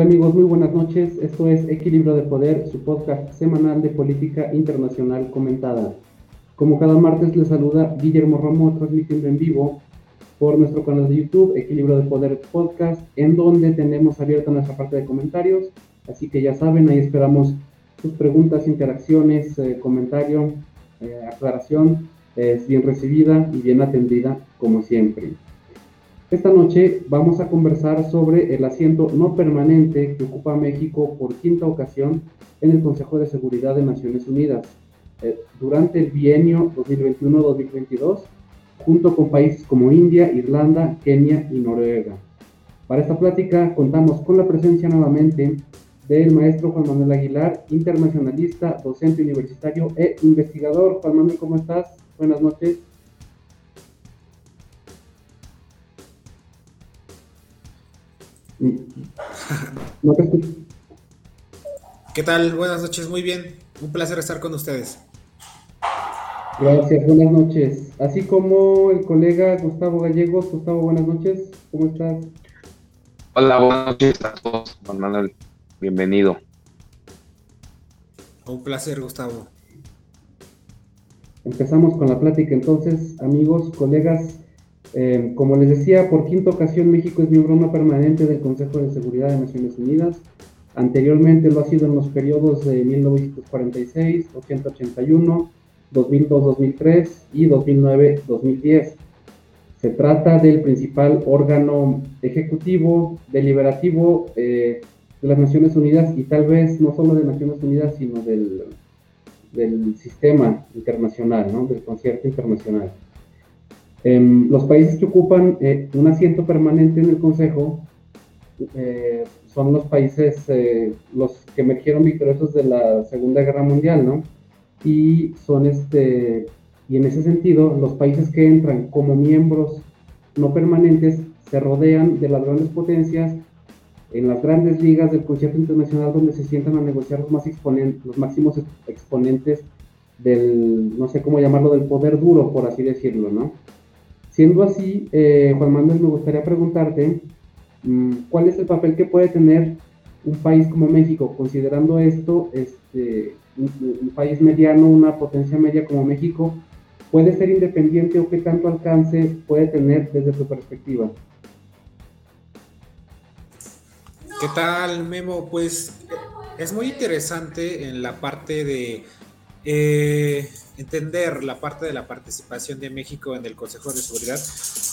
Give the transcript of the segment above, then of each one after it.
¿Qué tal amigos? Muy buenas noches. Esto es Equilibrio de Poder, su podcast semanal de política internacional comentada. Como cada martes les saluda Guillermo Ramos transmitiendo en vivo por nuestro canal de YouTube, Equilibrio de Poder Podcast, en donde tenemos abierta nuestra parte de comentarios. Así que ya saben, ahí esperamos sus preguntas, interacciones, eh, comentario, eh, aclaración. Es bien recibida y bien atendida, como siempre. Esta noche vamos a conversar sobre el asiento no permanente que ocupa México por quinta ocasión en el Consejo de Seguridad de Naciones Unidas eh, durante el bienio 2021-2022, junto con países como India, Irlanda, Kenia y Noruega. Para esta plática contamos con la presencia nuevamente del maestro Juan Manuel Aguilar, internacionalista, docente universitario e investigador. Juan Manuel, ¿cómo estás? Buenas noches. ¿Qué tal? Buenas noches, muy bien. Un placer estar con ustedes. Gracias, buenas noches. Así como el colega Gustavo Gallegos. Gustavo, buenas noches. ¿Cómo estás? Hola, buenas noches a todos. Juan Manuel, bienvenido. Un placer, Gustavo. Empezamos con la plática entonces, amigos, colegas. Eh, como les decía, por quinta ocasión México es miembro permanente del Consejo de Seguridad de Naciones Unidas. Anteriormente lo ha sido en los periodos de 1946, 1981, 2002-2003 y 2009-2010. Se trata del principal órgano ejecutivo, deliberativo eh, de las Naciones Unidas y tal vez no solo de Naciones Unidas, sino del, sistema internacional, del concierto internacional. Em, los países que ocupan eh, un asiento permanente en el Consejo eh, son los países, eh, los que emergieron victoriosos de la Segunda Guerra Mundial, ¿no? Y son este, y en ese sentido, los países que entran como miembros no permanentes se rodean de las grandes potencias en las grandes ligas del concierto internacional donde se sientan a negociar los, más exponentes, los máximos exponentes del, no sé cómo llamarlo, del poder duro, por así decirlo, ¿no? Siendo así, eh, Juan Manuel, me gustaría preguntarte, mm, ¿cuál es el papel que puede tener un país como México, considerando esto, este, un, país mediano, una potencia media como México, puede ser independiente o qué tanto alcance puede tener desde tu perspectiva? ¿Qué tal, Memo? Pues es muy interesante en la parte de eh, entender la parte de la participación de México en el Consejo de Seguridad,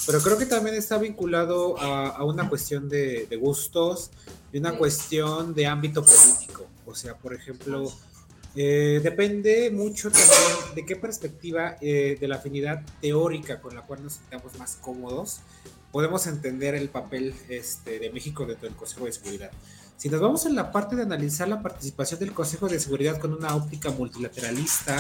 pero creo que también está vinculado a, una cuestión de, gustos y una cuestión de ámbito político. O sea, por ejemplo, eh, depende mucho también de qué perspectiva eh, de la afinidad teórica con la cual nos sintamos más cómodos podemos entender el papel este, de México dentro del Consejo de Seguridad. Si nos vamos en la parte de analizar la participación del Consejo de Seguridad con una óptica multilateralista,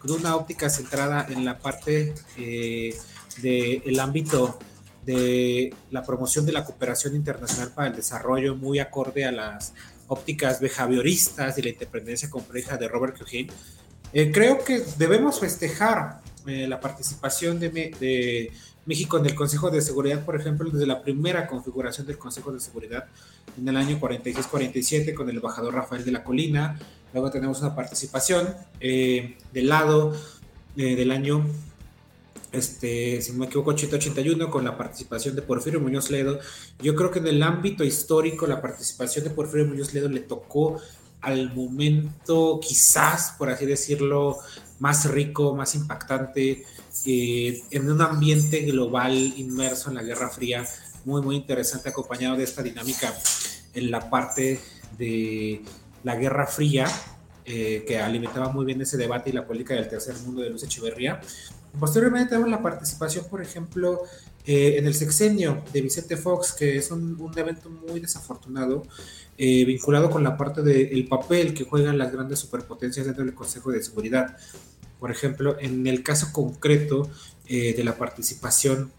con una óptica centrada en la parte eh, del ámbito de la promoción de la cooperación internacional para el desarrollo, muy acorde a las ópticas behavioristas y la independencia compleja de Robert Keohane, eh, creo que debemos festejar eh, la participación de, México en el Consejo de Seguridad, por ejemplo, desde la primera configuración del Consejo de Seguridad en el año 46-47 con el embajador Rafael de la Colina. Luego tenemos una participación eh, del lado eh, del año, este, si no me equivoco, 81 con la participación de Porfirio Muñoz Ledo. Yo creo que en el ámbito histórico la participación de Porfirio Muñoz Ledo le tocó al momento, quizás, por así decirlo, más rico, más impactante, eh, en un ambiente global inmerso en la Guerra Fría, muy, muy interesante, acompañado de esta dinámica en la parte de la Guerra Fría, eh, que alimentaba muy bien ese debate y la política del tercer mundo de Luz Echeverría. Posteriormente tenemos la participación, por ejemplo, eh, en el sexenio de Vicente Fox, que es un, evento muy desafortunado, vinculado con la parte del papel que juegan las grandes superpotencias dentro del Consejo de Seguridad. Por ejemplo, en el caso concreto eh, de la participación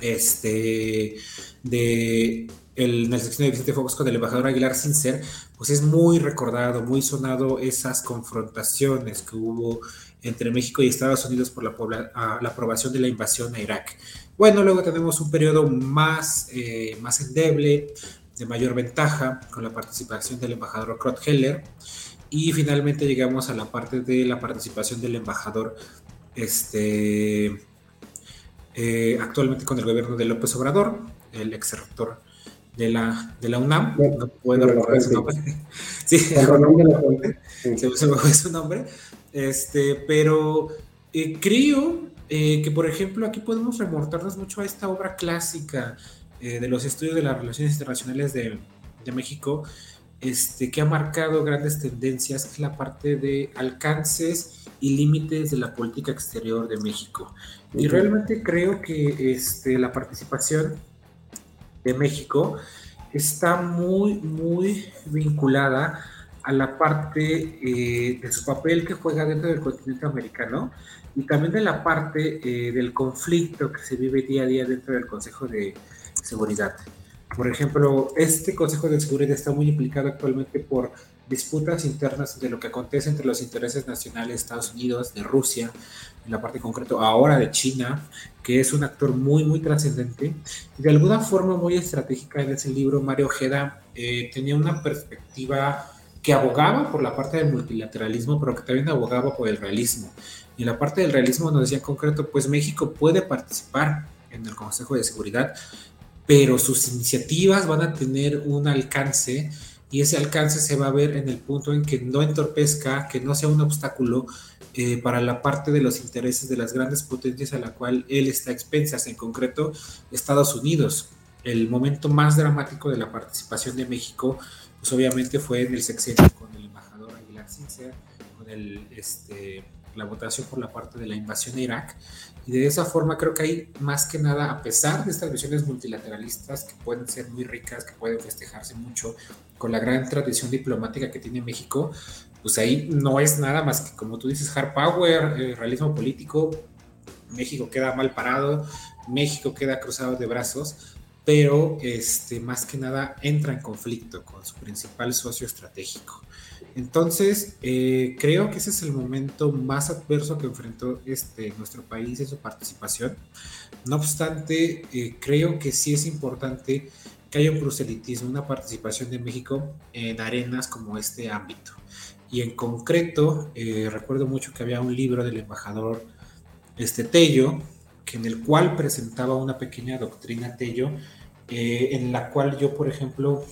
este, de en el sección de Vicente Fox con el embajador Aguilar Sincer, pues es muy recordado, muy sonado esas confrontaciones que hubo entre México y Estados Unidos por la, la aprobación de la invasión a Irak. Bueno, luego tenemos un periodo más, eh, más endeble, de mayor ventaja con la participación del embajador Krot Heller. Y finalmente llegamos a la parte de la participación del embajador este, eh, actualmente con el gobierno de López Obrador, el ex rector de la, de la UNAM, no puedo recordar su nombre. Sí, se me fue su nombre. Este, pero eh, creo eh, que, por ejemplo, aquí podemos remontarnos mucho a esta obra clásica de los estudios de las relaciones internacionales de, de México, este, que ha marcado grandes tendencias, que es la parte de alcances y límites de la política exterior de México. Y realmente creo que este, la participación de México está muy, muy vinculada a la parte eh, de su papel que juega dentro del continente americano y también de la parte eh, del conflicto que se vive día a día dentro del Consejo de Seguridad. Por ejemplo, este Consejo de Seguridad está muy implicado actualmente por disputas internas de lo que acontece entre los intereses nacionales de Estados Unidos, de Rusia, en la parte concreta ahora de China, que es un actor muy, muy trascendente. Y de alguna forma muy estratégica en ese libro, Mario Ojeda eh, tenía una perspectiva que abogaba por la parte del multilateralismo, pero que también abogaba por el realismo. Y en la parte del realismo nos decía en concreto, pues México puede participar en el Consejo de Seguridad, pero sus iniciativas van a tener un alcance y ese alcance se va a ver en el punto en que no entorpezca, que no sea un obstáculo eh, para la parte de los intereses de las grandes potencias a la cual él está expensas, en concreto Estados Unidos. El momento más dramático de la participación de México, pues obviamente fue en el sexenio con el embajador Aguilar Sincero, con el, este, la votación por la parte de la invasión a Irak, y de esa forma creo que hay más que nada, a pesar de estas visiones multilateralistas que pueden ser muy ricas, que pueden festejarse mucho con la gran tradición diplomática que tiene México, pues ahí no es nada más que, como tú dices, hard power, eh, realismo político. México queda mal parado, México queda cruzado de brazos, pero este, más que nada entra en conflicto con su principal socio estratégico. Entonces, eh, creo que ese es el momento más adverso que enfrentó este, nuestro país en su participación. No obstante, eh, creo que sí es importante que haya un proselitismo, una participación de México en arenas como este ámbito. Y en concreto, eh, recuerdo mucho que había un libro del embajador este, Tello, que en el cual presentaba una pequeña doctrina Tello, en la cual yo, por ejemplo,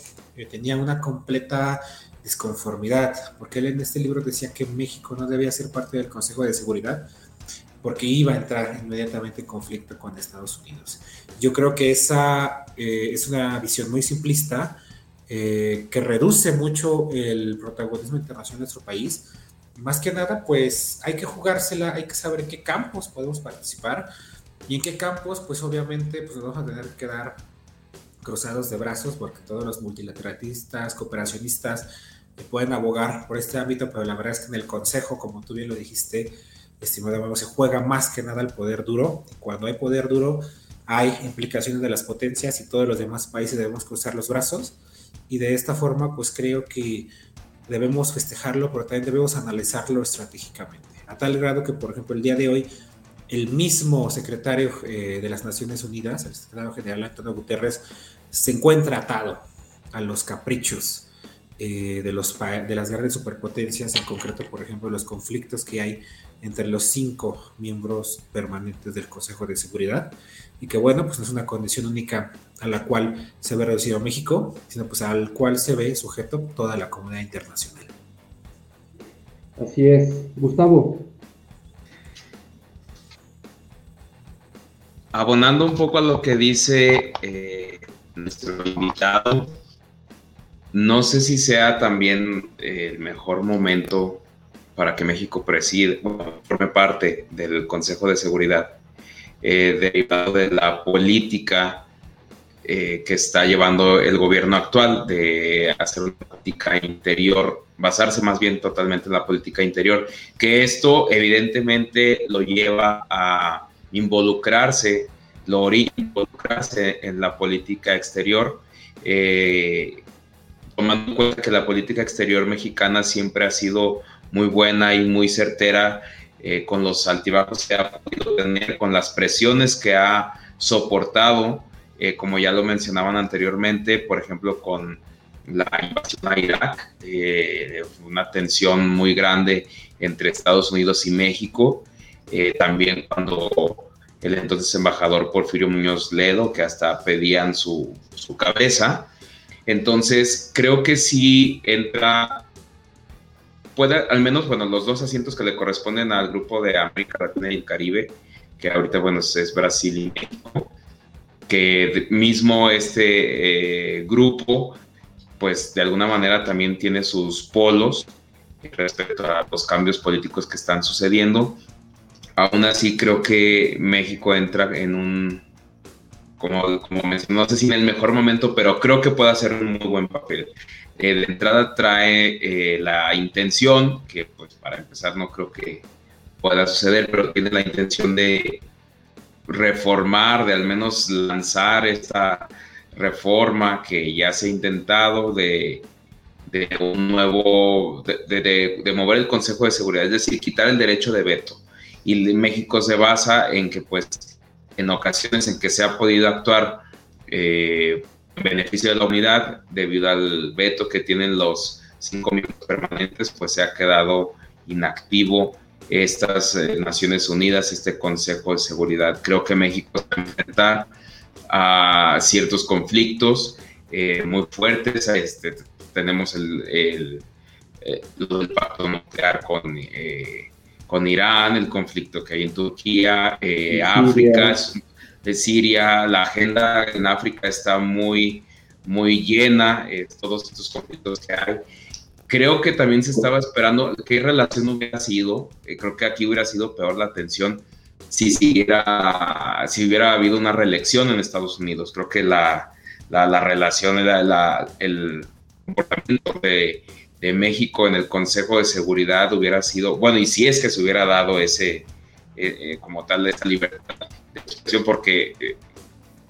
tenía una completa disconformidad, porque él en este libro decía que México no debía ser parte del Consejo de Seguridad porque iba a entrar inmediatamente en conflicto con Estados Unidos. Yo creo que esa eh, es una visión muy simplista eh, que reduce mucho el protagonismo internacional de nuestro país. Más que nada, pues hay que jugársela, hay que saber en qué campos podemos participar y en qué campos, pues obviamente, pues vamos a tener que quedar cruzados de brazos porque todos los multilateralistas, cooperacionistas, pueden abogar por este ámbito, pero la verdad es que en el Consejo, como tú bien lo dijiste, estimado se juega más que nada el poder duro. cuando hay poder duro, hay implicaciones de las potencias y todos los demás países debemos cruzar los brazos. Y de esta forma, pues creo que debemos festejarlo, pero también debemos analizarlo estratégicamente. A tal grado que, por ejemplo, el día de hoy, el mismo secretario eh, de las Naciones Unidas, el secretario general Antonio Guterres, se encuentra atado a los caprichos eh, de, los, de las grandes superpotencias, en concreto, por ejemplo, los conflictos que hay entre los cinco miembros permanentes del Consejo de Seguridad, y que bueno, pues no es una condición única a la cual se ve reducido México, sino pues al cual se ve sujeto toda la comunidad internacional. Así es. Gustavo. Abonando un poco a lo que dice eh, nuestro invitado, no sé si sea también eh, el mejor momento para que México preside, forme parte del Consejo de Seguridad, eh, derivado de la política eh, que está llevando el gobierno actual de hacer una política interior, basarse más bien totalmente en la política interior, que esto evidentemente lo lleva a involucrarse, lo orilla involucrarse en la política exterior. Tomando en cuenta que la política exterior mexicana siempre ha sido muy buena y muy certera eh, con los altibajos que ha podido tener, con las presiones que ha soportado eh, como ya lo mencionaban anteriormente, por ejemplo, con la invasión a Irak, eh, una tensión muy grande entre Estados Unidos y México, también cuando el entonces embajador Porfirio Muñoz Ledo, que hasta pedían su, su cabeza. Entonces, creo que sí entra puede, al menos, bueno, los dos asientos que le corresponden al grupo de América Latina y el Caribe, que ahorita, bueno, es Brasil y México, que mismo este eh, grupo, pues de alguna manera también tiene sus polos respecto a los cambios políticos que están sucediendo. Aún así, creo que México entra en un, como, como mencioné, no sé si en el mejor momento, pero creo que puede hacer un muy buen papel. Eh, de entrada trae eh, la intención, que pues para empezar no creo que pueda suceder, pero tiene la intención de reformar, de al menos lanzar esta reforma que ya se ha intentado de, de un nuevo, de, de, mover el Consejo de Seguridad, es decir, quitar el derecho de veto. Y México se basa en que pues en ocasiones en que se ha podido actuar eh, beneficio de la unidad, debido al veto que tienen los cinco miembros permanentes, pues se ha quedado inactivo estas eh, Naciones Unidas, este Consejo de Seguridad. Creo que México se enfrenta a ciertos conflictos eh, muy fuertes. Este, tenemos el, pacto nuclear con, con Irán, el conflicto que hay en Turquía, África, de Siria, la agenda en África está muy, muy llena, eh, todos estos conflictos que hay. Creo que también se estaba esperando qué relación hubiera sido, eh, creo que aquí hubiera sido peor la tensión si, hubiera habido una reelección en Estados Unidos. Creo que la, la, relación era la, el comportamiento de, de, México en el Consejo de Seguridad hubiera sido, bueno, y si es que se hubiera dado ese, eh, como tal, esa libertad porque eh,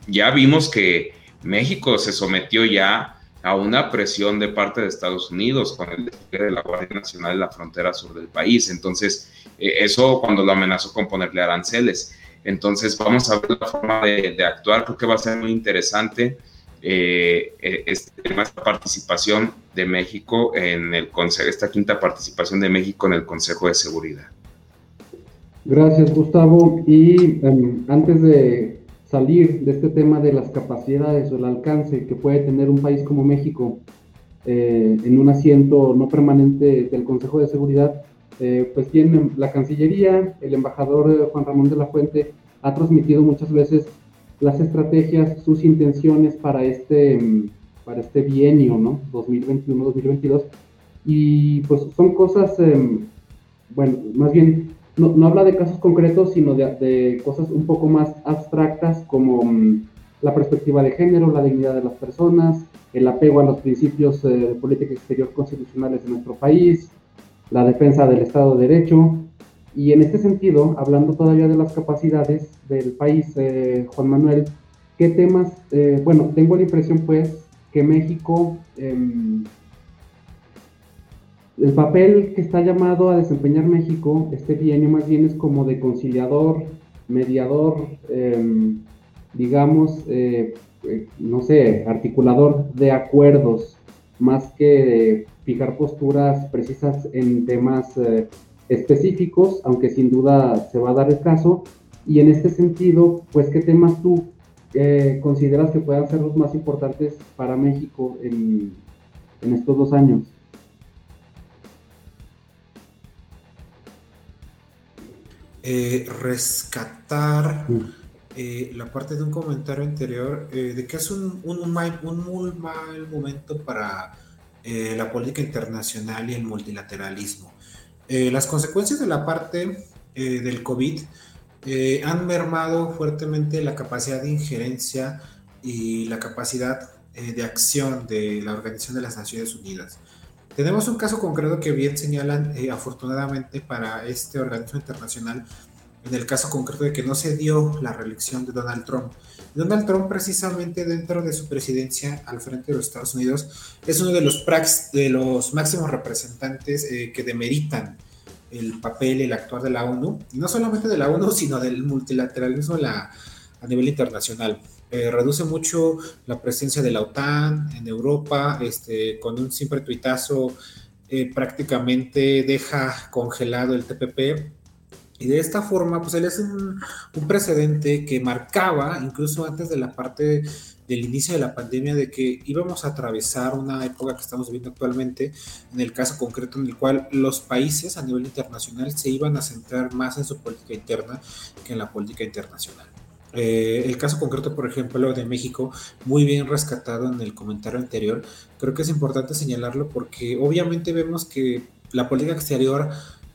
ya vimos que México se sometió ya a una presión de parte de Estados Unidos con el despliegue de la Guardia Nacional en la frontera sur del país. Entonces, eh, eso cuando lo amenazó con ponerle aranceles. Entonces, vamos a ver la forma de, actuar. Creo que va a ser muy interesante eh, este, esta participación de México en el Consejo, esta quinta participación de México en el Consejo de Seguridad. Gracias, Gustavo. Y em, antes de salir de este tema de las capacidades o el alcance que puede tener un país como México eh, en un asiento no permanente del Consejo de Seguridad, eh, pues tiene la Cancillería, el embajador eh, Juan Ramón de la Fuente ha transmitido muchas veces las estrategias, sus intenciones para este, em, para este bienio, ¿no? 2021-2022. Y pues son cosas, em, bueno, más bien no, no, habla de casos concretos, sino de, cosas un poco más abstractas como mm, la perspectiva de género, la dignidad de las personas, el apego a los principios eh, de política exterior constitucionales de nuestro país, la defensa del Estado de Derecho. Y en este sentido, hablando todavía de las capacidades del país, eh, Juan Manuel, ¿qué temas? Eh, bueno, tengo la impresión pues que México em, el papel que está llamado a desempeñar México, este bienio más bien es como de conciliador, mediador, em, digamos, eh, no sé, articulador de acuerdos, más que fijar posturas precisas en temas específicos, aunque sin duda se va a dar el caso. Y en este sentido, pues, ¿qué temas tú consideras que puedan ser los más importantes para México en estos dos años? Eh, rescatar eh, la parte de un comentario anterior eh, de que es un, un, mal, un, muy mal momento para la política internacional y el multilateralismo. Las consecuencias de la parte del COVID han mermado fuertemente la capacidad de injerencia y la capacidad de acción de la Organización de las Naciones Unidas. Tenemos un caso concreto que bien señalan, eh, afortunadamente para este organismo internacional, en el caso concreto de que no se dio la reelección de Donald Trump. Donald Trump, precisamente dentro de su presidencia al frente de los Estados Unidos, es uno de los, de los máximos representantes eh, que demeritan el papel el actuar de la ONU, y no solamente de la ONU, sino del multilateralismo a nivel internacional. eh, reduce mucho la presencia de la OTAN en Europa, este, con un simple tuitazo eh, prácticamente deja congelado el TPP. Y de esta forma, pues él es un, un, precedente que marcaba, incluso antes de la parte del inicio de la pandemia, de que íbamos a atravesar una época que estamos viviendo actualmente, en el caso concreto en el cual los países a nivel internacional se iban a centrar más en su política interna que en la política internacional. Eh, el caso concreto, por ejemplo, de México, muy bien rescatado en el comentario anterior, creo que es importante señalarlo porque obviamente vemos que la política exterior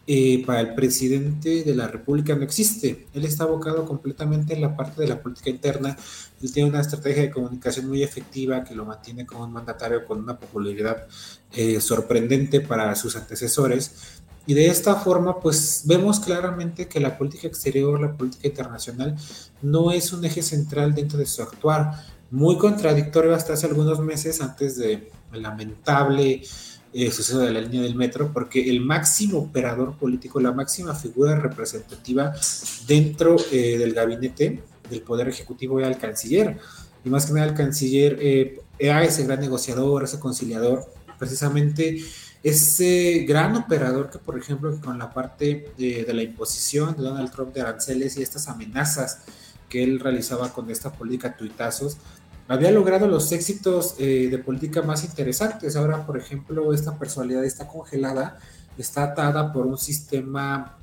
eh, para el presidente de la República no existe. Él está abocado completamente en la parte de la política interna. Él tiene una estrategia de comunicación muy efectiva que lo mantiene como un mandatario con una popularidad eh, sorprendente para sus antecesores y de esta forma, pues vemos claramente que la política exterior, la política internacional, no es un eje central dentro de su actuar. Muy contradictorio hasta hace algunos meses antes del lamentable eh, suceso de la línea del metro, porque el máximo operador político, la máxima figura representativa dentro eh, del gabinete del Poder Ejecutivo era el canciller. Y más que nada el canciller eh, era ese gran negociador, ese conciliador, precisamente ese gran operador que, por ejemplo, con la parte de, la imposición de Donald Trump de aranceles y estas amenazas que él realizaba con esta política tuitazos, había logrado los éxitos eh, de política más interesantes. Ahora, por ejemplo, esta personalidad está congelada, está atada por un sistema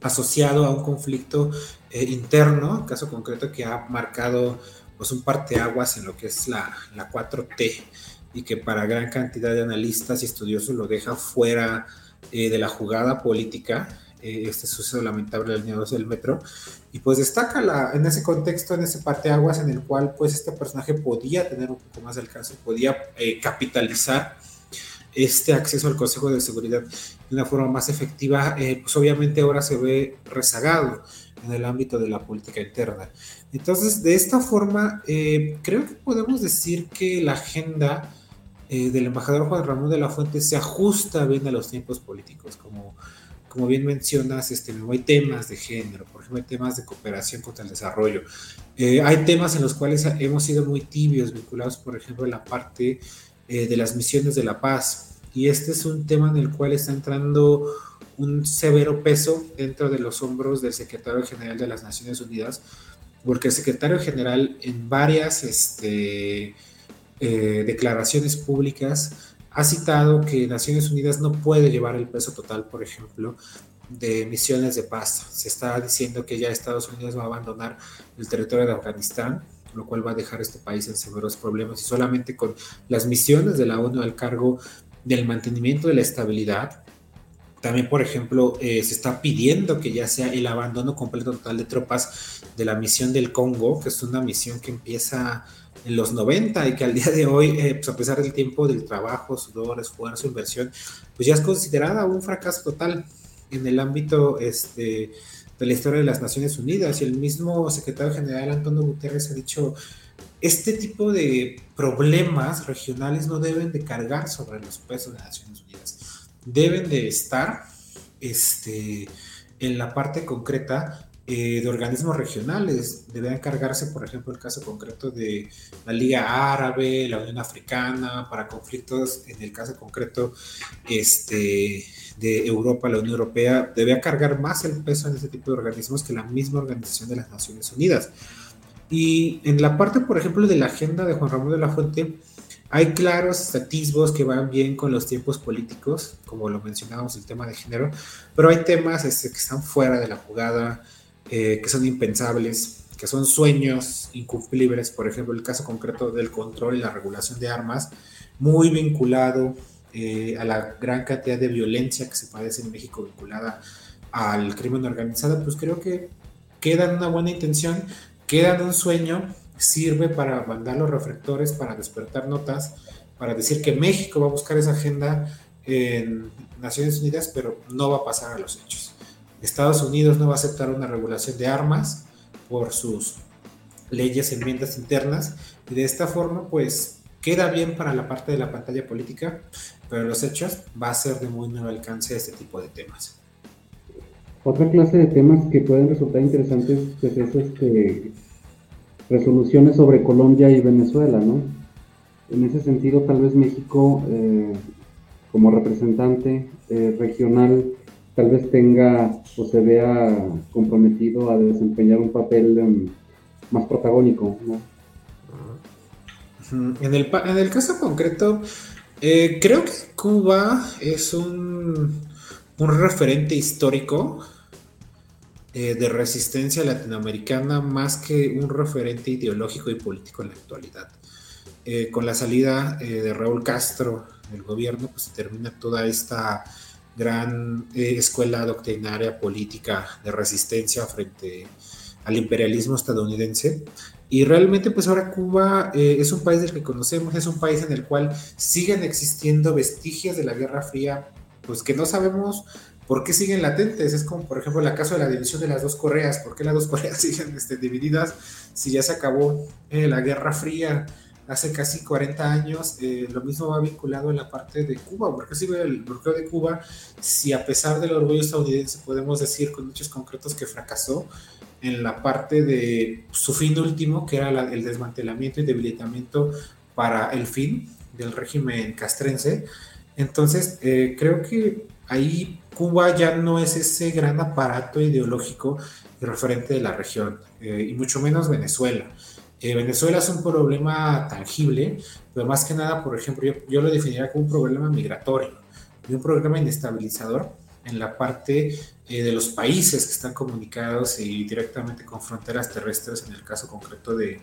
asociado a un conflicto eh, interno, caso concreto que ha marcado pues un parteaguas en lo que es la, la 4T y que para gran cantidad de analistas y estudiosos lo deja fuera eh, de la jugada política, eh, este suceso lamentable del 2 del metro, y pues destaca en ese contexto, en ese parteaguas en el cual pues este personaje podía tener un poco más de alcance, podía eh, capitalizar este acceso al Consejo de Seguridad de una forma más efectiva, pues obviamente ahora se ve rezagado en el ámbito de la política interna. Entonces, de esta forma, creo que podemos decir que la agenda eh, del embajador Juan Ramón de la Fuente se ajusta bien a los tiempos políticos, como, como bien mencionas, este, hay temas de género, por ejemplo, hay temas de cooperación contra el desarrollo, eh, hay temas en los cuales hemos sido muy tibios, vinculados, por ejemplo, a la parte eh, de las misiones de la paz, y este es un tema en el cual está entrando un severo peso dentro de los hombros del secretario general de las Naciones Unidas, porque el secretario general en varias, este, eh, declaraciones públicas ha citado que Naciones Unidas no puede llevar el peso total, por ejemplo, de misiones de paz. Se está diciendo que ya Estados Unidos va a abandonar el territorio de Afganistán, lo cual va a dejar este país en severos problemas y solamente con las misiones de la ONU al cargo del mantenimiento de la estabilidad. También, por ejemplo, eh, se está pidiendo que ya sea el abandono completo total de tropas de la misión del Congo, que es una misión que empieza en los 90 y que al día de hoy, eh, pues a pesar del tiempo del trabajo, sudor, esfuerzo, inversión, pues ya es considerada un fracaso total en el ámbito este, de la historia de las Naciones Unidas. Y el mismo secretario general Antonio Guterres ha dicho, este tipo de problemas regionales no deben de cargar sobre los pesos de las Naciones Unidas, deben de estar este, en la parte concreta eh, de organismos regionales. Debe encargarse, por ejemplo, el caso concreto de la Liga Árabe, la Unión Africana, para conflictos, en el caso concreto este, de Europa, la Unión Europea, debe cargar más el peso en ese tipo de organismos que la misma Organización de las Naciones Unidas. Y en la parte, por ejemplo, de la agenda de Juan Ramón de la Fuente, hay claros atisbos que van bien con los tiempos políticos, como lo mencionábamos, el tema de género, pero hay temas este, que están fuera de la jugada, eh, que son impensables, que son sueños incumplibles, por ejemplo, el caso concreto del control y la regulación de armas, muy vinculado eh, a la gran cantidad de violencia que se padece en México vinculada al crimen organizado, pues creo que queda en una buena intención, queda en un sueño, sirve para mandar los reflectores, para despertar notas, para decir que México va a buscar esa agenda en Naciones Unidas, pero no va a pasar a los hechos. Estados Unidos no va a aceptar una regulación de armas por sus leyes, enmiendas internas, y de esta forma, pues queda bien para la parte de la pantalla política, pero los hechos va a ser de muy nuevo alcance este tipo de temas. Otra clase de temas que pueden resultar interesantes pues es este, resoluciones sobre Colombia y Venezuela, ¿no? En ese sentido, tal vez México, eh, como representante eh, regional, tal vez tenga o se vea comprometido a desempeñar un papel em, más protagónico, ¿no? En el, en el caso concreto, eh, creo que Cuba es un, un referente histórico eh, de resistencia latinoamericana más que un referente ideológico y político en la actualidad. Eh, con la salida de Raúl Castro del gobierno, pues termina toda esta gran escuela doctrinaria política de resistencia frente al imperialismo estadounidense y realmente pues ahora Cuba eh, es un país del que conocemos, es un país en el cual siguen existiendo vestigios de la Guerra Fría, pues que no sabemos por qué siguen latentes. Es como por ejemplo el caso de la división de las dos Coreas, ¿por qué las dos Coreas siguen este, divididas si ya se acabó eh, la Guerra Fría? Hace casi 40 años, eh, lo mismo va vinculado en la parte de Cuba, porque si el bloqueo de Cuba, si a pesar del orgullo estadounidense podemos decir con muchos concretos que fracasó, en la parte de su fin último, que era el desmantelamiento y debilitamiento para el fin del régimen castrense. Entonces, eh, creo que ahí Cuba ya no es ese gran aparato ideológico referente de la región, eh, y mucho menos Venezuela. Eh, Venezuela es un problema tangible, pero más que nada, por ejemplo, yo, yo lo definiría como un problema migratorio y un problema inestabilizador en la parte eh, de los países que están comunicados y directamente con fronteras terrestres, en el caso concreto de,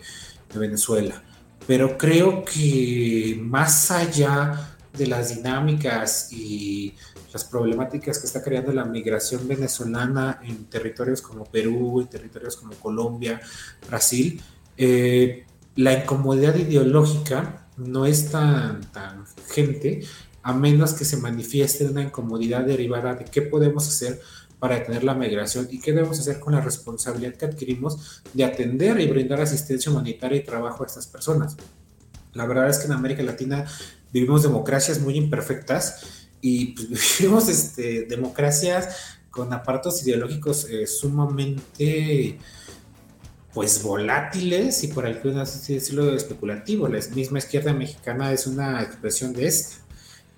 Venezuela. Pero creo que más allá de las dinámicas y las problemáticas que está creando la migración venezolana en territorios como Perú, en territorios como Colombia, Brasil, eh, la incomodidad ideológica no es tan, tan gente a menos que se manifieste una incomodidad derivada de qué podemos hacer para detener la migración y qué debemos hacer con la responsabilidad que adquirimos de atender y brindar asistencia humanitaria y trabajo a estas personas. La verdad es que en América Latina vivimos democracias muy imperfectas y pues, vivimos este, democracias con aparatos ideológicos eh, sumamente pues volátiles y por algunas así decirlo especulativo. La misma izquierda mexicana es una expresión de esta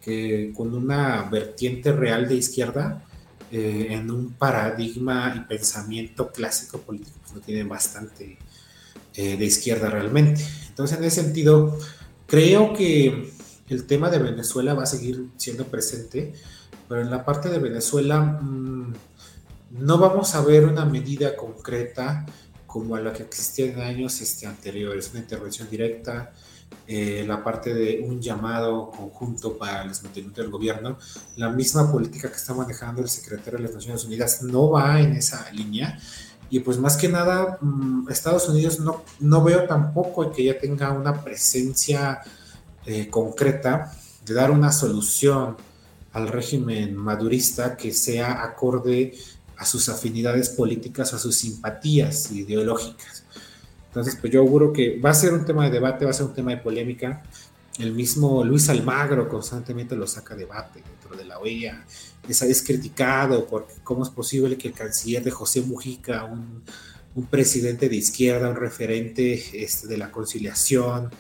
que con una vertiente real de izquierda eh, en un paradigma y pensamiento clásico político, pues no tiene bastante eh, de izquierda realmente. Entonces, en ese sentido, creo que el tema de Venezuela va a seguir siendo presente, pero en la parte de Venezuela mm, no vamos a ver una medida concreta como a la que existía en años este, anteriores, una intervención directa, eh, la parte de un llamado conjunto para el desmantelamiento del gobierno, la misma política que está manejando el secretario de las Naciones Unidas no va en esa línea. Y pues más que nada, mm, Estados Unidos no, no veo tampoco que ya tenga una presencia eh, concreta de dar una solución al régimen madurista que sea acorde a sus afinidades políticas, a sus simpatías ideológicas. Entonces, pues yo auguro que va a ser un tema de debate, va a ser un tema de polémica. El mismo Luis Almagro constantemente lo saca a debate dentro de la OEA. Es, criticado porque cómo es posible que el canciller de José Mujica, un, presidente de izquierda, un referente este, de la conciliación,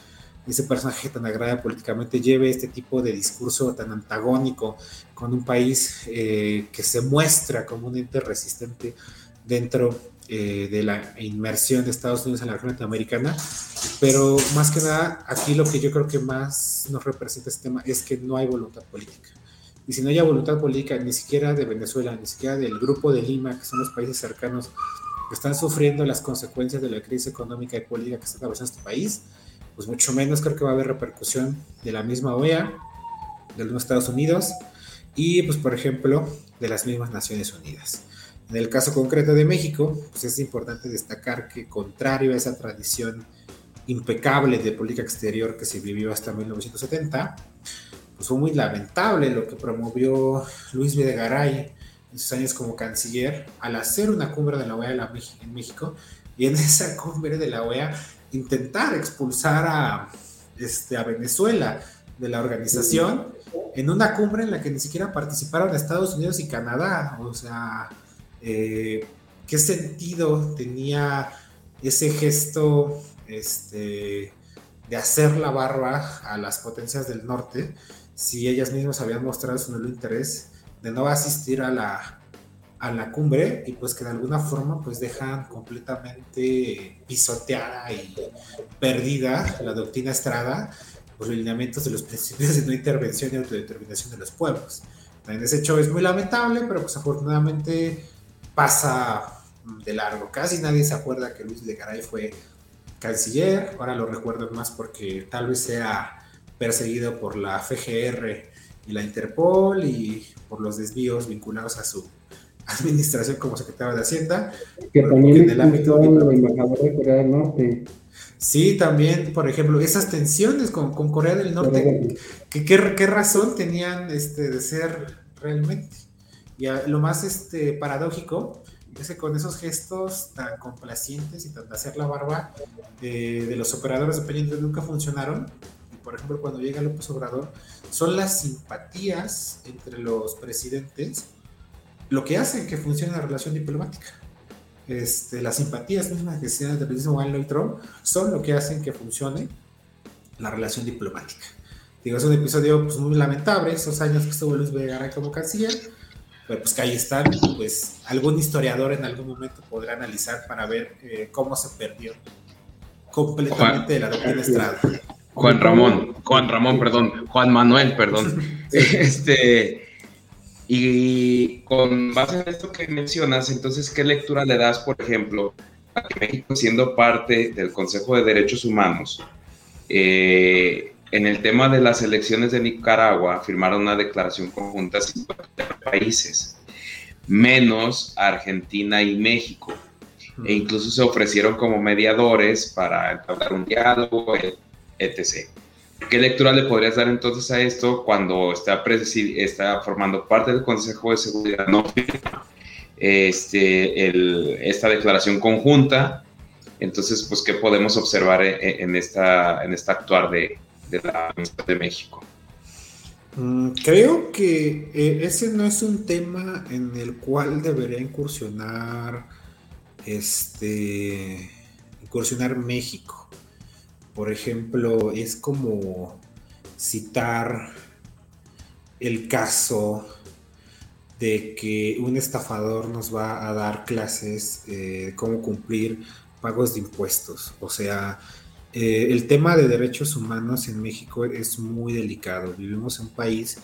ese personaje tan agrada políticamente lleve este tipo de discurso tan antagónico con un país eh, que se muestra como un ente resistente dentro eh, de la inmersión de Estados Unidos en la región latinoamericana, pero más que nada aquí lo que yo creo que más nos representa este tema es que no hay voluntad política. Y si no hay voluntad política, ni siquiera de Venezuela, ni siquiera del grupo de Lima, que son los países cercanos que están sufriendo las consecuencias de la crisis económica y política que está atravesando este país, pues mucho menos creo que va a haber repercusión de la misma OEA, de los Estados Unidos y, pues, por ejemplo, de las mismas Naciones Unidas. En el caso concreto de México, pues es importante destacar que contrario a esa tradición impecable de política exterior que se vivió hasta 1970, pues fue muy lamentable lo que promovió Luis Videgaray en sus años como canciller al hacer una cumbre de la OEA en México y en esa cumbre de la OEA intentar expulsar a, este, a Venezuela de la organización en una cumbre en la que ni siquiera participaron Estados Unidos y Canadá, o sea, eh, qué sentido tenía ese gesto este, de hacer la barba a las potencias del norte si ellas mismas habían mostrado su nulo interés de no asistir a la, a la cumbre y pues que de alguna forma pues dejan completamente pisoteada y perdida la doctrina Estrada los lineamientos de los principios de no intervención y autodeterminación de los pueblos. También ese hecho es muy lamentable, pero pues afortunadamente pasa de largo. Casi nadie se acuerda que Luis de Garay fue canciller, ahora lo recuerdo más porque tal vez sea perseguido por la FGR y la Interpol y por los desvíos vinculados a su administración como secretario de Hacienda. Que también en el ámbito embajador de Corea del Norte. Sí, también, por ejemplo, esas tensiones con, con Corea del Norte, ¿qué, qué, razón tenían este, de ser realmente? Y lo más este, paradójico es que con esos gestos tan complacientes y tan de hacer la barba eh, de los operadores dependientes nunca funcionaron. Por ejemplo, cuando llega López Obrador, son las simpatías entre los presidentes lo que hace que funcione la relación diplomática. Este, las simpatías mismas que sean del mismo y Trump son lo que hacen que funcione la relación diplomática. Digo, es un episodio pues, muy lamentable, esos años que estuvo Luis Vega como canciller, pero pues que ahí están, pues algún historiador en algún momento podrá analizar para ver eh, cómo se perdió completamente la doctrina Estrada. Juan Ramón, Juan Ramón, perdón, Juan Manuel, perdón. este, y con base en esto que mencionas, entonces, ¿qué lectura le das, por ejemplo, a que México, siendo parte del Consejo de Derechos Humanos, eh, en el tema de las elecciones de Nicaragua, firmaron una declaración conjunta sin países, menos Argentina y México? E incluso se ofrecieron como mediadores para entablar un diálogo, etc. ¿Qué lectura le podrías dar entonces a esto cuando está, está formando parte del Consejo de Seguridad no este, esta declaración conjunta? Entonces, pues, ¿qué podemos observar en, esta, en esta actuar de, de la Universidad de México? Mm, creo que eh, ese no es un tema en el cual debería incursionar este incursionar México. Por ejemplo, es como citar el caso de que un estafador nos va a dar clases eh, de cómo cumplir pagos de impuestos. O sea, eh, el tema de derechos humanos en México es muy delicado. Vivimos en un país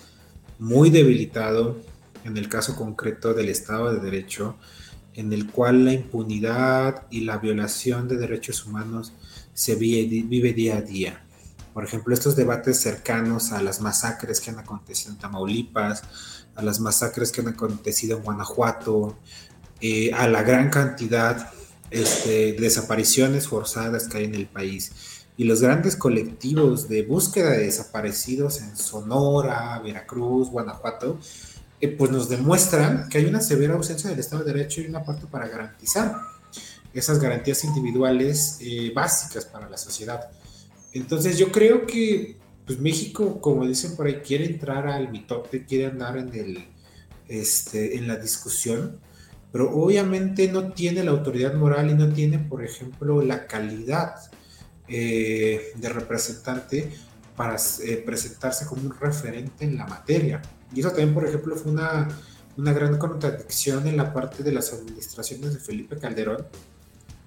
muy debilitado, en el caso concreto del Estado de Derecho, en el cual la impunidad y la violación de derechos humanos se vive, día a día. Por ejemplo, estos debates cercanos a las masacres que han acontecido en Tamaulipas, a las masacres que han acontecido en Guanajuato, eh, a la gran cantidad este, de desapariciones forzadas que hay en el país y los grandes colectivos de búsqueda de desaparecidos en Sonora, Veracruz, Guanajuato, eh, pues nos demuestran que hay una severa ausencia del Estado de Derecho y una parte para garantizar esas garantías individuales eh, básicas para la sociedad. Entonces yo creo que pues México, como dicen por ahí, quiere entrar al mitote, quiere andar en, el, este, en la discusión, pero obviamente no tiene la autoridad moral y no tiene, por ejemplo, la calidad eh, de representante para eh, presentarse como un referente en la materia. Y eso también, por ejemplo, fue una, una gran contradicción en la parte de las administraciones de Felipe Calderón,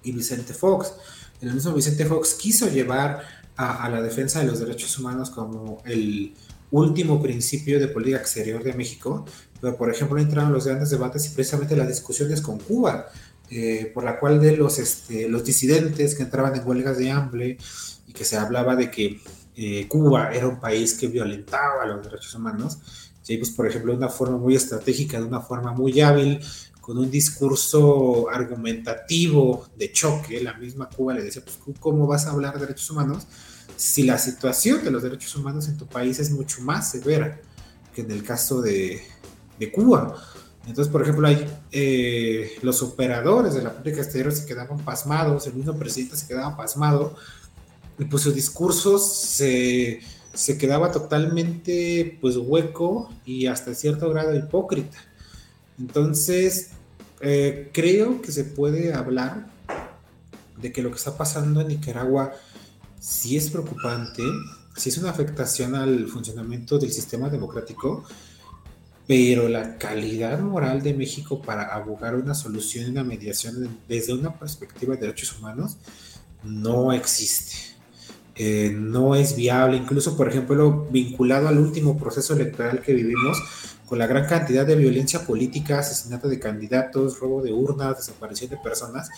y Vicente Fox. El mismo Vicente Fox quiso llevar a, la defensa de los derechos humanos como el último principio de política exterior de México, pero por ejemplo entraron los grandes debates y precisamente las discusiones con Cuba, eh, por la cual de los, este, los disidentes que entraban en huelgas de hambre y que se hablaba de que eh, Cuba era un país que violentaba los derechos humanos, y pues por ejemplo de una forma muy estratégica, de una forma muy hábil, con un discurso argumentativo de choque, la misma Cuba le decía, pues ¿cómo vas a hablar de derechos humanos si la situación de los derechos humanos en tu país es mucho más severa que en el caso de, de Cuba? Entonces, por ejemplo, hay eh, los operadores de la política exterior se quedaban pasmados, el mismo presidente se quedaba pasmado, y pues su discurso se, se quedaba totalmente pues hueco y hasta cierto grado hipócrita. Entonces, eh, creo que se puede hablar de que lo que está pasando en Nicaragua sí es preocupante, sí es una afectación al funcionamiento del sistema democrático, pero la calidad moral de México para abogar una solución una mediación desde una perspectiva de derechos humanos no existe. Eh, no es viable, incluso por ejemplo vinculado al último proceso electoral que vivimos, la gran cantidad de violencia política, asesinato de candidatos, robo de urnas, desaparición de personas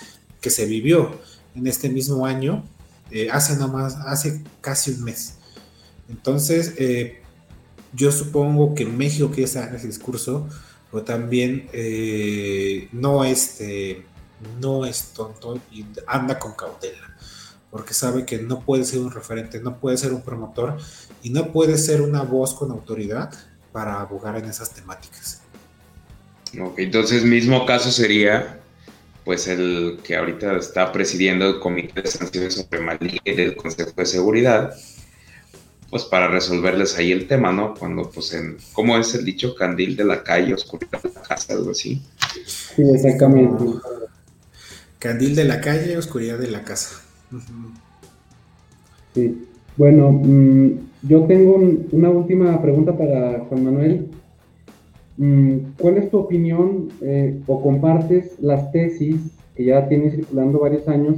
que se vivió en este mismo año, eh, hace nomás, hace casi un mes. Entonces, eh, yo supongo que México quiere hacer ese discurso, pero también eh, no, este, no es tonto y anda con cautela, porque sabe que no puede ser un referente, no puede ser un promotor y no puede ser una voz con autoridad para abogar en esas temáticas. Ok, entonces mismo caso sería pues el que ahorita está presidiendo el Comité de Sanciones Suprema y del Consejo de Seguridad, pues para resolverles ahí el tema, ¿no? Cuando pues en, ¿cómo es el dicho? Candil de la calle, oscuridad de la casa, algo así. Sí, exactamente. Candil de la calle, oscuridad de la casa. Sí. Bueno, mm, yo tengo una última pregunta para Juan Manuel. Mm, ¿Cuál es tu opinión eh, o compartes las tesis que ya tienes circulando varios años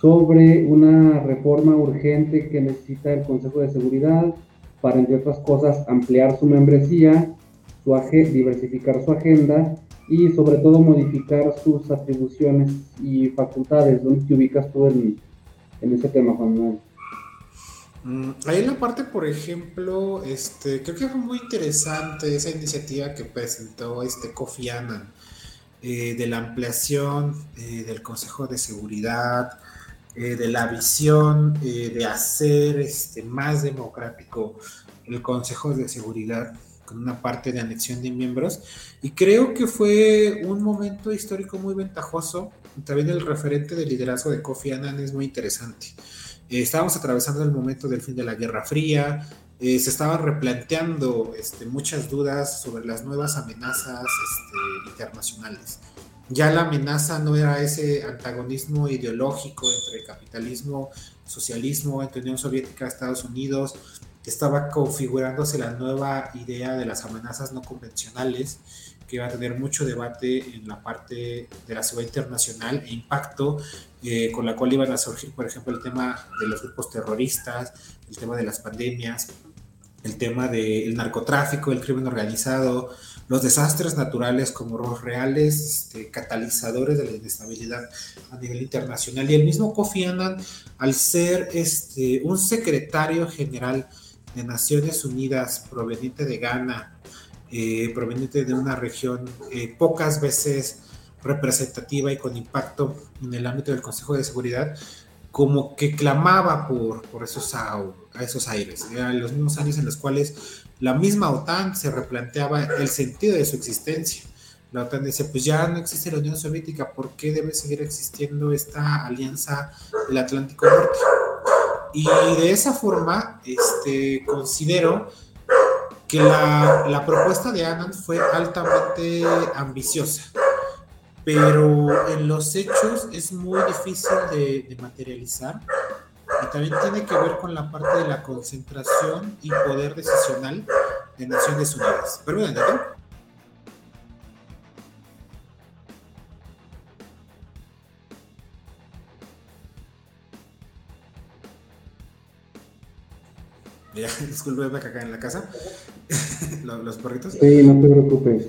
sobre una reforma urgente que necesita el Consejo de Seguridad para, entre otras cosas, ampliar su membresía, su diversificar su agenda y, sobre todo, modificar sus atribuciones y facultades? ¿Dónde te ubicas tú en, en ese tema, Juan Manuel? Mm, ahí en la parte, por ejemplo, este, creo que fue muy interesante esa iniciativa que presentó este Kofi Annan eh, de la ampliación eh, del Consejo de Seguridad, eh, de la visión de hacer este, más democrático el Consejo de Seguridad con una parte de anexión de miembros. Y creo que fue un momento histórico muy ventajoso. También el referente de liderazgo de Kofi Annan es muy interesante. Eh, estábamos atravesando el momento del fin de la Guerra Fría, eh, se estaban replanteando este, muchas dudas sobre las nuevas amenazas este, internacionales. Ya la amenaza no era ese antagonismo ideológico entre capitalismo, socialismo, entre Unión Soviética Estados Unidos, estaba configurándose la nueva idea de las amenazas no convencionales que va a tener mucho debate en la parte de la seguridad internacional e impacto, eh, con la cual iban a surgir, por ejemplo, el tema de los grupos terroristas, el tema de las pandemias, el tema del narcotráfico, el crimen organizado, los desastres naturales como los reales este, catalizadores de la inestabilidad a nivel internacional. Y el mismo Kofi Annan, al ser este, un secretario general de Naciones Unidas proveniente de Ghana, eh, proveniente de una región eh, pocas veces representativa y con impacto en el ámbito del Consejo de Seguridad, como que clamaba por, por esos, a, esos aires. Eran los mismos años en los cuales la misma OTAN se replanteaba el sentido de su existencia. La OTAN decía, pues ya no existe la Unión Soviética, ¿por qué debe seguir existiendo esta alianza del Atlántico Norte? Y de esa forma, este, considero que la, propuesta de Anand fue altamente ambiciosa, pero en los hechos es muy difícil de, materializar y también tiene que ver con la parte de la concentración y poder decisional de Naciones Unidas. Perdón, Ya, disculpe acá en la casa, los, perritos. Sí, no te preocupes.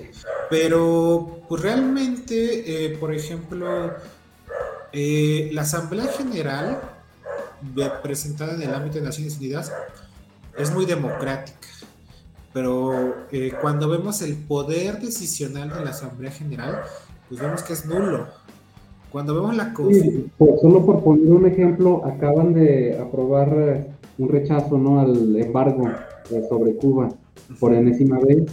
Pero, pues realmente, eh, por ejemplo, eh, la Asamblea General presentada en el ámbito de Naciones Unidas es muy democrática, pero eh, cuando vemos el poder decisional de la Asamblea General, pues vemos que es nulo. Cuando vemos la... Sí, solo por poner un ejemplo, acaban de aprobar un rechazo ¿no? al embargo eh, sobre Cuba por enésima vez.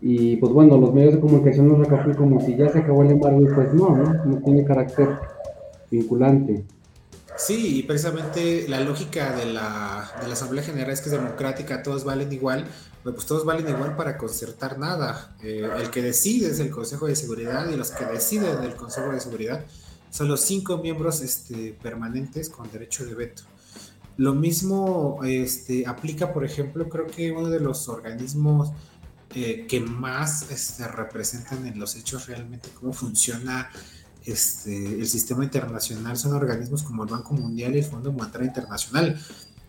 Y pues bueno, los medios de comunicación nos recogen como si ya se acabó el embargo y pues no, no, no tiene carácter vinculante. Sí, y precisamente la lógica de la, de la Asamblea General es que es democrática, todos valen igual, pues todos valen igual para concertar nada. Eh, el que decide es el Consejo de Seguridad y los que deciden del Consejo de Seguridad son los cinco miembros este, permanentes con derecho de veto. Lo mismo este, aplica, por ejemplo, creo que uno de los organismos eh, que más este, representan en los hechos realmente cómo funciona este, el sistema internacional son organismos como el Banco Mundial y el Fondo Monetario Internacional,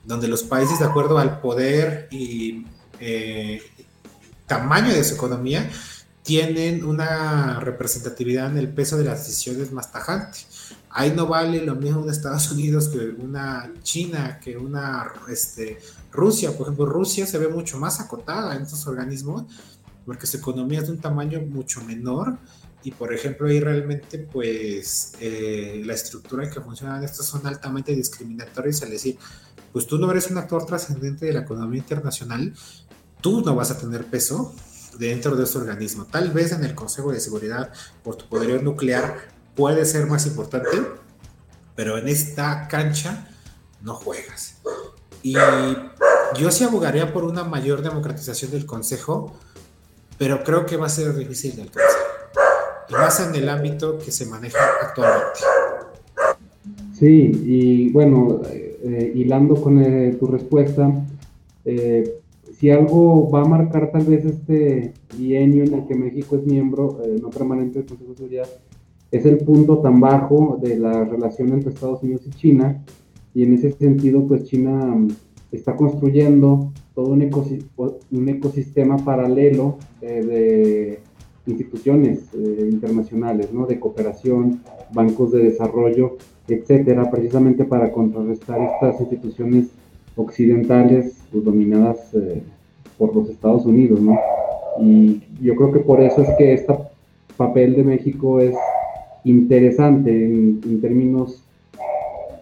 donde los países, de acuerdo al poder y eh, tamaño de su economía, tienen una representatividad en el peso de las decisiones más tajantes. Ahí no vale lo mismo un Estados Unidos que una China, que una este, Rusia. Por ejemplo, Rusia se ve mucho más acotada en estos organismos porque su economía es de un tamaño mucho menor. Y por ejemplo ahí realmente pues eh, la estructura en que funcionan estos son altamente discriminatorios. Al decir pues tú no eres un actor trascendente de la economía internacional tú no vas a tener peso dentro de ese organismo. Tal vez en el Consejo de Seguridad por tu poderío nuclear puede ser más importante pero en esta cancha no juegas y yo sí abogaría por una mayor democratización del Consejo pero creo que va a ser difícil de alcanzar y más en el ámbito que se maneja actualmente. Sí, y bueno, eh, hilando con eh, tu respuesta, eh, si algo va a marcar tal vez este bienio en el que México es miembro no permanente del Consejo de Seguridad, es el punto tan bajo de la relación entre Estados Unidos y China, y en ese sentido, pues China mm, está construyendo todo un, ecosistema paralelo de instituciones eh, internacionales, ¿no? De cooperación, bancos de desarrollo, etcétera, precisamente para contrarrestar estas instituciones occidentales pues, dominadas eh, por los Estados Unidos, ¿no? Y yo creo que por eso es que este papel de México es interesante en, términos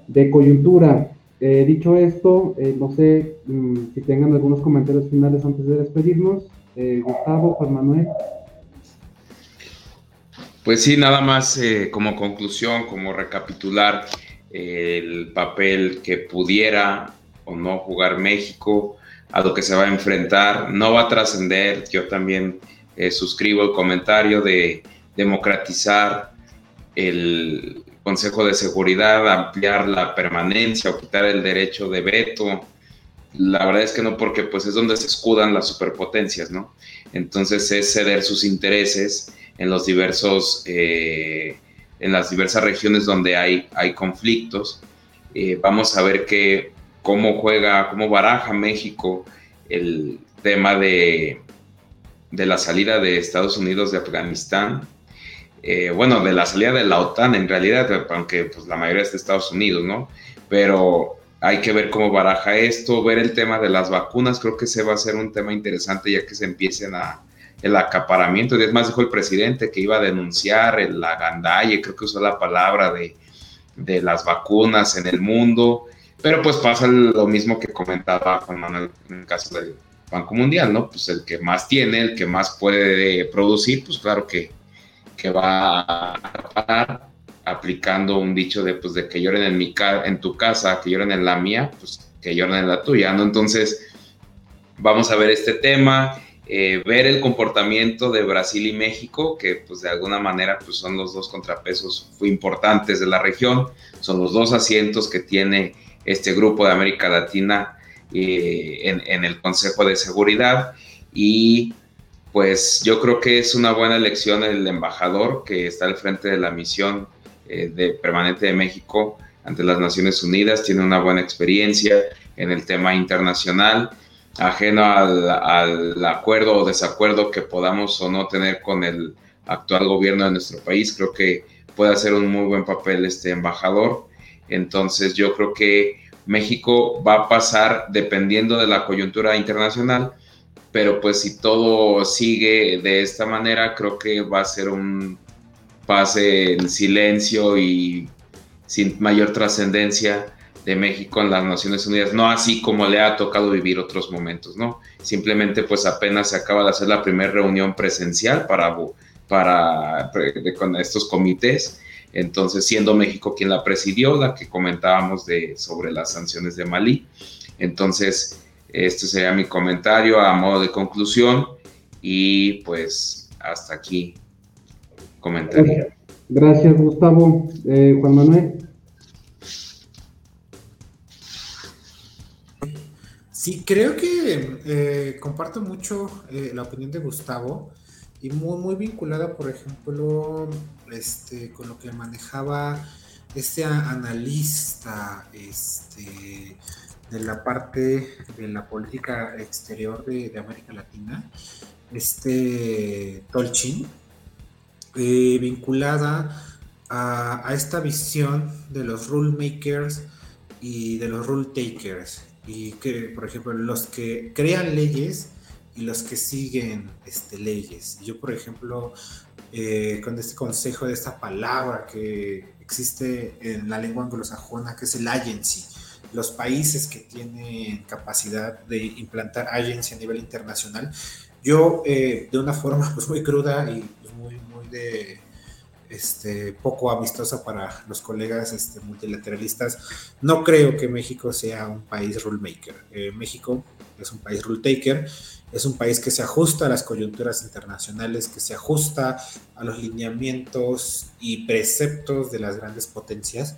de coyuntura. Eh, dicho esto, no sé mm, si tengan algunos comentarios finales antes de despedirnos. Gustavo, Juan Manuel. Pues sí, nada más eh, como conclusión, como recapitular eh, el papel que pudiera o no jugar México, a lo que se va a enfrentar, no va a trascender, yo también eh, suscribo el comentario de democratizar el Consejo de Seguridad, ampliar la permanencia o quitar el derecho de veto. La verdad es que no, porque pues es donde se escudan las superpotencias, ¿no? Entonces es ceder sus intereses en los diversos, eh, en las diversas regiones donde hay, hay conflictos. Eh, vamos a ver que, cómo juega, cómo baraja México el tema de, de la salida de Estados Unidos de Afganistán. Eh, bueno, de la salida de la OTAN en realidad, aunque pues, la mayoría es de Estados Unidos, ¿no? Pero hay que ver cómo baraja esto, ver el tema de las vacunas, creo que se va a ser un tema interesante ya que se empiecen a, el acaparamiento. Y es más, dijo el presidente que iba a denunciar la gandalle, creo que usó la palabra de, de las vacunas en el mundo. Pero pues pasa lo mismo que comentaba Juan Manuel en el caso del Banco Mundial, ¿no? Pues el que más tiene, el que más puede producir, pues claro que, que va a acaparar aplicando un dicho de pues de que lloren en mi en tu casa, que lloren en la mía, pues que lloren en la tuya, ¿no? Entonces, vamos a ver este tema eh, ver el comportamiento de Brasil y México, que pues de alguna manera pues son los dos contrapesos importantes de la región, son los dos asientos que tiene este grupo de América Latina eh, en, el Consejo de Seguridad y pues yo creo que es una buena elección el embajador que está al frente de la misión eh, de, permanente de México ante las Naciones Unidas, tiene una buena experiencia en el tema internacional ajeno al, acuerdo o desacuerdo que podamos o no tener con el actual gobierno de nuestro país. Creo que puede hacer un muy buen papel este embajador. Entonces yo creo que México va a pasar dependiendo de la coyuntura internacional, pero pues si todo sigue de esta manera, creo que va a ser un pase en silencio y sin mayor trascendencia de México en las Naciones Unidas, no así como le ha tocado vivir otros momentos, ¿no? Simplemente pues apenas se acaba de hacer la primera reunión presencial para, para con estos comités, entonces siendo México quien la presidió, la que comentábamos de, sobre las sanciones de Malí. Entonces, este sería mi comentario a modo de conclusión y pues hasta aquí comentario. Gracias, Gustavo. Eh, Juan Manuel. Sí, creo que eh, comparto mucho eh, la opinión de Gustavo y muy, muy vinculada, por ejemplo, este, con lo que manejaba este analista este, de la parte de la política exterior de, América Latina, este Tolchin, eh, vinculada a, esta visión de los rule makers y de los rule takers. Y que, por ejemplo, los que crean leyes y los que siguen este, leyes. Yo, por ejemplo, eh, con este consejo de esta palabra que existe en la lengua anglosajona, que es el agency, los países que tienen capacidad de implantar agency a nivel internacional, yo eh, de una forma pues, muy cruda y pues, muy, muy de este, poco amistosa para los colegas este, multilateralistas, no creo que México sea un país rule maker. Eh, México es un país rule taker es un país que se ajusta a las coyunturas internacionales, que se ajusta a los lineamientos y preceptos de las grandes potencias.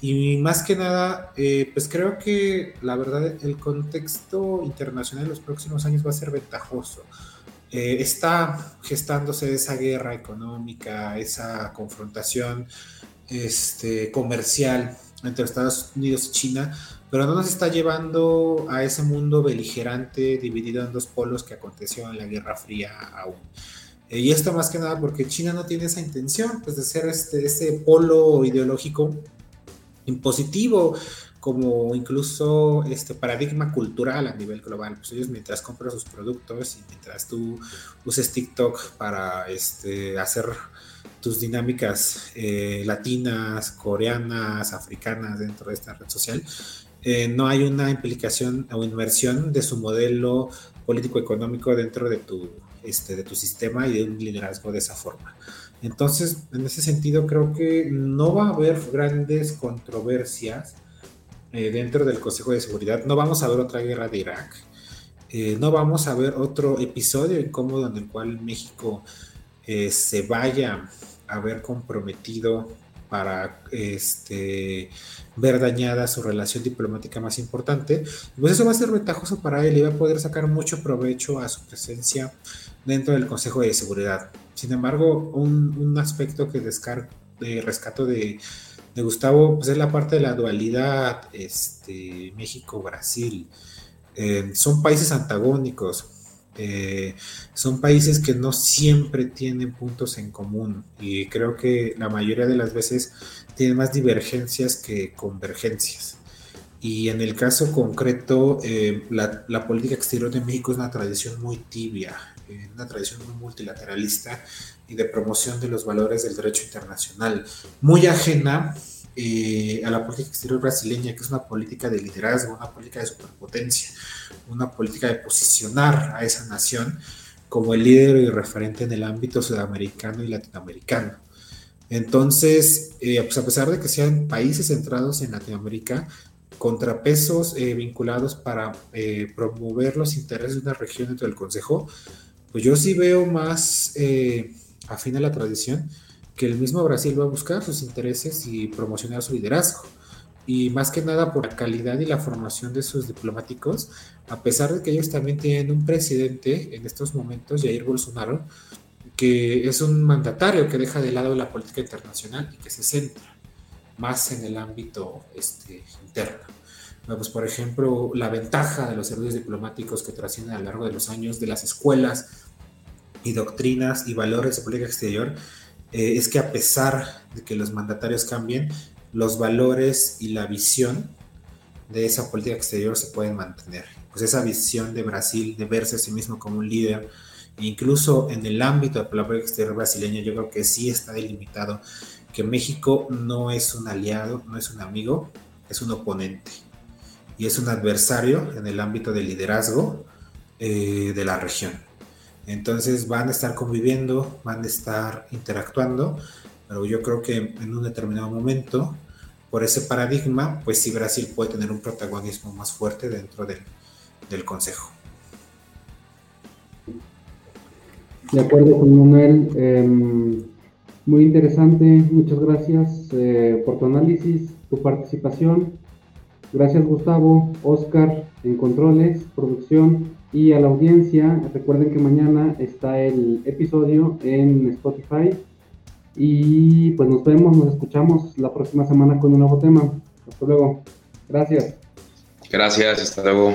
Y más que nada, eh, pues creo que la verdad el contexto internacional en los próximos años va a ser ventajoso. Eh, está gestándose esa guerra económica, esa confrontación este, comercial entre Estados Unidos y China, pero no nos está llevando a ese mundo beligerante dividido en dos polos que aconteció en la Guerra Fría aún. Eh, y esto más que nada porque China no tiene esa intención pues, de ser este, ese polo ideológico impositivo como incluso este paradigma cultural a nivel global. Pues ellos mientras compran sus productos y mientras tú uses TikTok para este, hacer tus dinámicas eh, latinas, coreanas, africanas dentro de esta red social, eh, no hay una implicación o inmersión de su modelo político-económico dentro de tu, este, de tu sistema y de un liderazgo de esa forma. Entonces, en ese sentido, creo que no va a haber grandes controversias eh, dentro del Consejo de Seguridad. No vamos a ver otra guerra de Irak. Eh, no vamos a ver otro episodio incómodo en el cual México se vaya a ver comprometido para este, ver dañada su relación diplomática más importante, pues eso va a ser ventajoso para él y va a poder sacar mucho provecho a su presencia dentro del Consejo de Seguridad. Sin embargo, un, aspecto que rescato de, Gustavo pues es la parte de la dualidad este, México-Brasil. Eh, son países antagónicos, eh, son países que no siempre tienen puntos en común y creo que la mayoría de las veces tienen más divergencias que convergencias. Y en el caso concreto, eh, la, política exterior de México es una tradición muy tibia, eh, una tradición muy multilateralista y de promoción de los valores del derecho internacional, muy ajena eh, a la política exterior brasileña, que es una política de liderazgo, una política de superpotencia, una política de posicionar a esa nación como el líder y referente en el ámbito sudamericano y latinoamericano. Entonces, eh, pues a pesar de que sean países centrados en Latinoamérica, contrapesos eh, vinculados para promover los intereses de una región dentro del Consejo, pues yo sí veo más afín a la tradición que el mismo Brasil va a buscar sus intereses y promocionar su liderazgo. Y más que nada por la calidad y la formación de sus diplomáticos, a pesar de que ellos también tienen un presidente en estos momentos, Jair Bolsonaro, que es un mandatario que deja de lado la política internacional y que se centra más en el ámbito este, interno. Pues, por ejemplo, la ventaja de los servicios diplomáticos que trascienden a lo largo de los años de las escuelas y doctrinas y valores de política exterior eh, es que a pesar de que los mandatarios cambien, los valores y la visión de esa política exterior se pueden mantener. Pues esa visión de Brasil de verse a sí mismo como un líder, incluso en el ámbito de la política exterior brasileña, yo creo que sí está delimitado que México no es un aliado, no es un amigo, es un oponente y es un adversario en el ámbito del liderazgo eh, de la región. Entonces van a estar conviviendo, van a estar interactuando, pero yo creo que en un determinado momento, por ese paradigma, pues sí Brasil puede tener un protagonismo más fuerte dentro del, Consejo. De acuerdo con Manuel. Em, Muy interesante, muchas gracias eh, por tu análisis, tu participación. Gracias Gustavo, Oscar en controles, producción y a la audiencia. Recuerden que mañana está el episodio en Spotify. Y pues nos vemos, nos escuchamos la próxima semana con un nuevo tema. Hasta luego. Gracias. Gracias, hasta luego.